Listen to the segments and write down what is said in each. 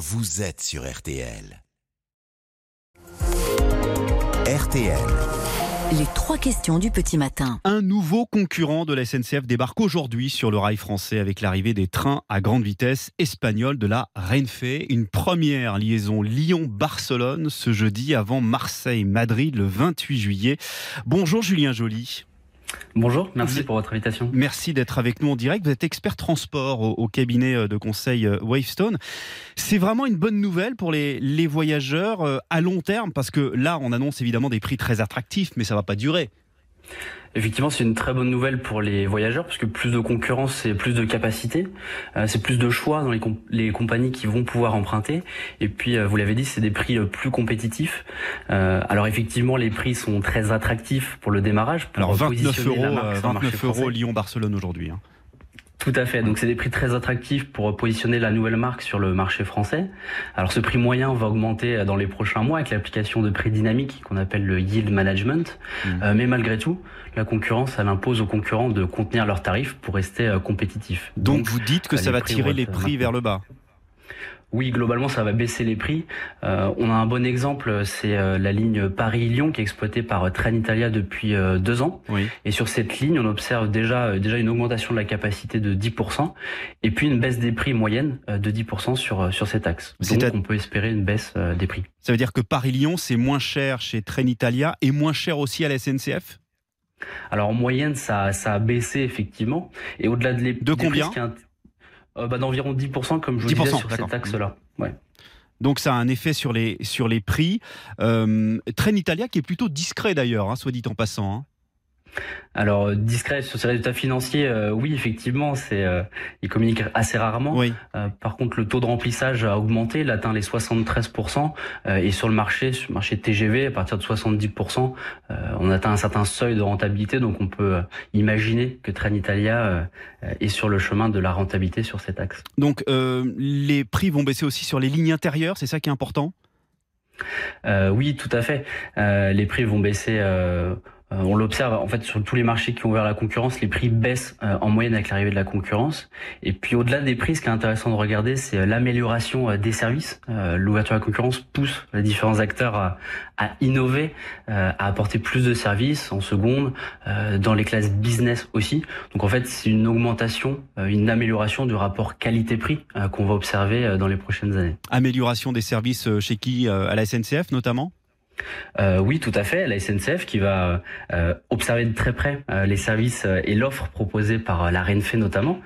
vous êtes sur RTL. RTL. Les trois questions du petit matin. Un nouveau concurrent de la SNCF débarque aujourd'hui sur le rail français avec l'arrivée des trains à grande vitesse espagnols de la Renfe. Une première liaison Lyon-Barcelone ce jeudi avant Marseille-Madrid le 28 juillet. Bonjour Julien Joly. Bonjour, merci pour votre invitation. Merci d'être avec nous en direct. Vous êtes expert transport au, cabinet euh, de conseil euh, Wavestone. C'est vraiment une bonne nouvelle pour les, les voyageurs euh, à long terme parce que là, on annonce évidemment des prix très attractifs, mais ça va pas durer. Effectivement, c'est une très bonne nouvelle pour les voyageurs parce que plus de concurrence, c'est plus de capacité, euh, c'est plus de choix dans les, les, compagnies qui vont pouvoir emprunter. Et puis, euh, vous l'avez dit, c'est des prix euh, plus compétitifs. alors effectivement, les prix sont très attractifs pour le démarrage. alors 29 euros, 29 euros Lyon-Barcelone aujourd'hui. Hein. Tout à fait. Donc c'est des prix très attractifs pour positionner la nouvelle marque sur le marché français. Alors ce prix moyen va augmenter dans les prochains mois avec l'application de prix dynamique qu'on appelle le yield management. Mmh. Euh, mais malgré tout, la concurrence, elle impose aux concurrents de contenir leurs tarifs pour rester euh, compétitifs. Donc, vous dites que ça va tirer les prix vers le bas oui, globalement, ça va baisser les prix. Euh, on a un bon exemple, c'est euh, la ligne Paris-Lyon qui est exploitée par euh, Trenitalia depuis deux ans. Et sur cette ligne, on observe déjà déjà une augmentation de la capacité de 10% et puis une baisse des prix moyenne de 10% sur sur cet axe. Donc, on peut espérer une baisse des prix. Ça veut dire que Paris-Lyon, c'est moins cher chez Trenitalia et moins cher aussi à la SNCF alors en moyenne, ça, ça a baissé effectivement. Et au-delà de les de combien? Euh, bah, D'environ 10%, comme je vous disais, sur cet axe-là. Ouais. Donc ça a un effet sur les, sur les prix. Euh, Italia qui est plutôt discret d'ailleurs, hein, soit dit en passant. Hein. Alors euh, discret sur ses résultats financiers, euh, oui effectivement, c'est euh, il communique assez rarement. Oui. par contre, le taux de remplissage a augmenté, il atteint les 73 et sur le marché, sur le marché TGV, à partir de 70% on atteint un certain seuil de rentabilité, donc on peut imaginer que Trenitalia est sur le chemin de la rentabilité sur cet axe. Donc les prix vont baisser aussi sur les lignes intérieures, c'est ça qui est important? oui, tout à fait. les prix vont baisser euh, on l'observe en fait sur tous les marchés qui ont ouvert la concurrence, les prix baissent euh, en moyenne avec l'arrivée de la concurrence. Et puis au-delà des prix, ce qui est intéressant de regarder, c'est euh, l'amélioration des services. L'ouverture à la concurrence pousse les différents acteurs à, innover, à apporter plus de services en seconde, dans les classes business aussi. Donc en fait, c'est une augmentation, une amélioration du rapport qualité-prix qu'on va observer dans les prochaines années. Amélioration des services chez qui À la SNCF notamment? Euh, oui, tout à fait. La SNCF qui va euh, observer de très près euh, les services et l'offre proposée par la Renfe notamment,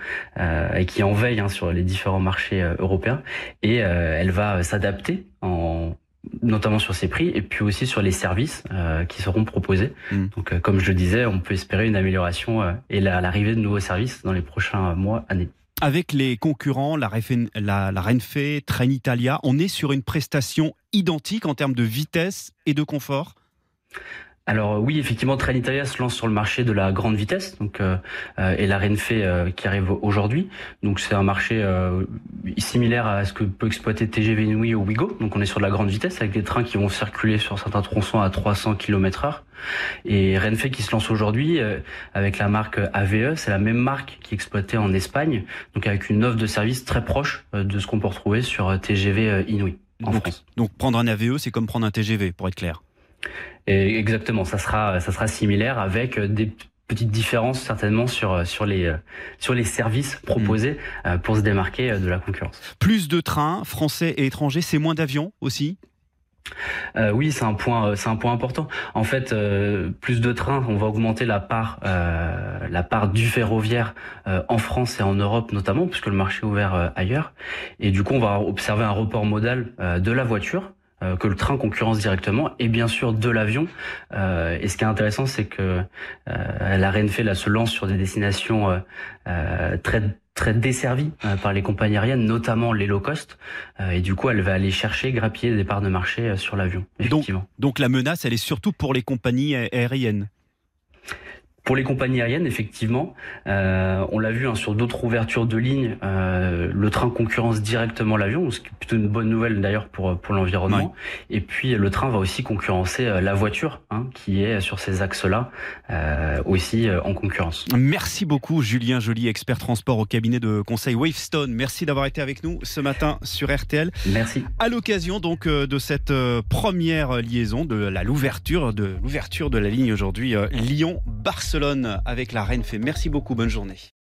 et qui en veille hein, sur les différents marchés européens. Et elle va s'adapter en notamment sur ses prix et puis aussi sur les services qui seront proposés. Mm. Donc, comme je le disais, on peut espérer une amélioration et l'arrivée de nouveaux services dans les prochains mois, années. Avec les concurrents, la, la, la Renfe, Trenitalia, on est sur une prestation identique en termes de vitesse et de confort? Alors oui, effectivement, Trenitalia se lance sur le marché de la grande vitesse, donc euh, euh et la Renfe euh, qui arrive aujourd'hui. Donc c'est un marché euh, similaire à ce que peut exploiter TGV Inouï ou Wigo. Donc on est sur de la grande vitesse avec des trains qui vont circuler sur certains tronçons à 300 km/h. Et Renfe qui se lance aujourd'hui avec la marque AVE, c'est la même marque qui est exploitée en Espagne, donc avec une offre de service très proche de ce qu'on peut retrouver sur TGV Inouï en France. Donc prendre un AVE, c'est comme prendre un TGV, pour être clair. Et exactement, ça sera, ça sera similaire avec des petites différences certainement sur sur les sur les services proposés hmm. euh, pour se démarquer euh, de la concurrence. Plus de trains français et étrangers, c'est moins d'avions aussi? Euh, oui, c'est un point, c'est un point important. En fait, euh, plus de trains, on va augmenter la part, euh, la part du ferroviaire en France et en Europe notamment, puisque le marché est ouvert ailleurs. Et du coup, on va observer un report modal de la voiture euh, que le train concurrence directement et bien sûr de l'avion. Euh, et ce qui est intéressant, c'est que euh, la Renfe là se lance sur des destinations très très desservies par les compagnies aériennes, notamment les low cost. et du coup, elle va aller chercher, grappiller des parts de marché sur l'avion. Donc, donc la menace, elle est surtout pour les compagnies aériennes. Pour les compagnies aériennes, effectivement, euh, on l'a vu hein, sur d'autres ouvertures de lignes, euh, le train concurrence directement l'avion, ce qui est plutôt une bonne nouvelle d'ailleurs pour pour l'environnement. Et puis le train va aussi concurrencer euh, la voiture, hein, qui est sur ces axes-là euh, aussi euh, en concurrence. Merci beaucoup Julien Joly, expert transport au cabinet de conseil Wavestone. Merci d'avoir été avec nous ce matin sur RTL. Merci. À l'occasion donc de cette première liaison de la l'ouverture de l'ouverture de la ligne aujourd'hui Lyon-Barcelone avec la Reine Fait. Merci beaucoup, bonne journée.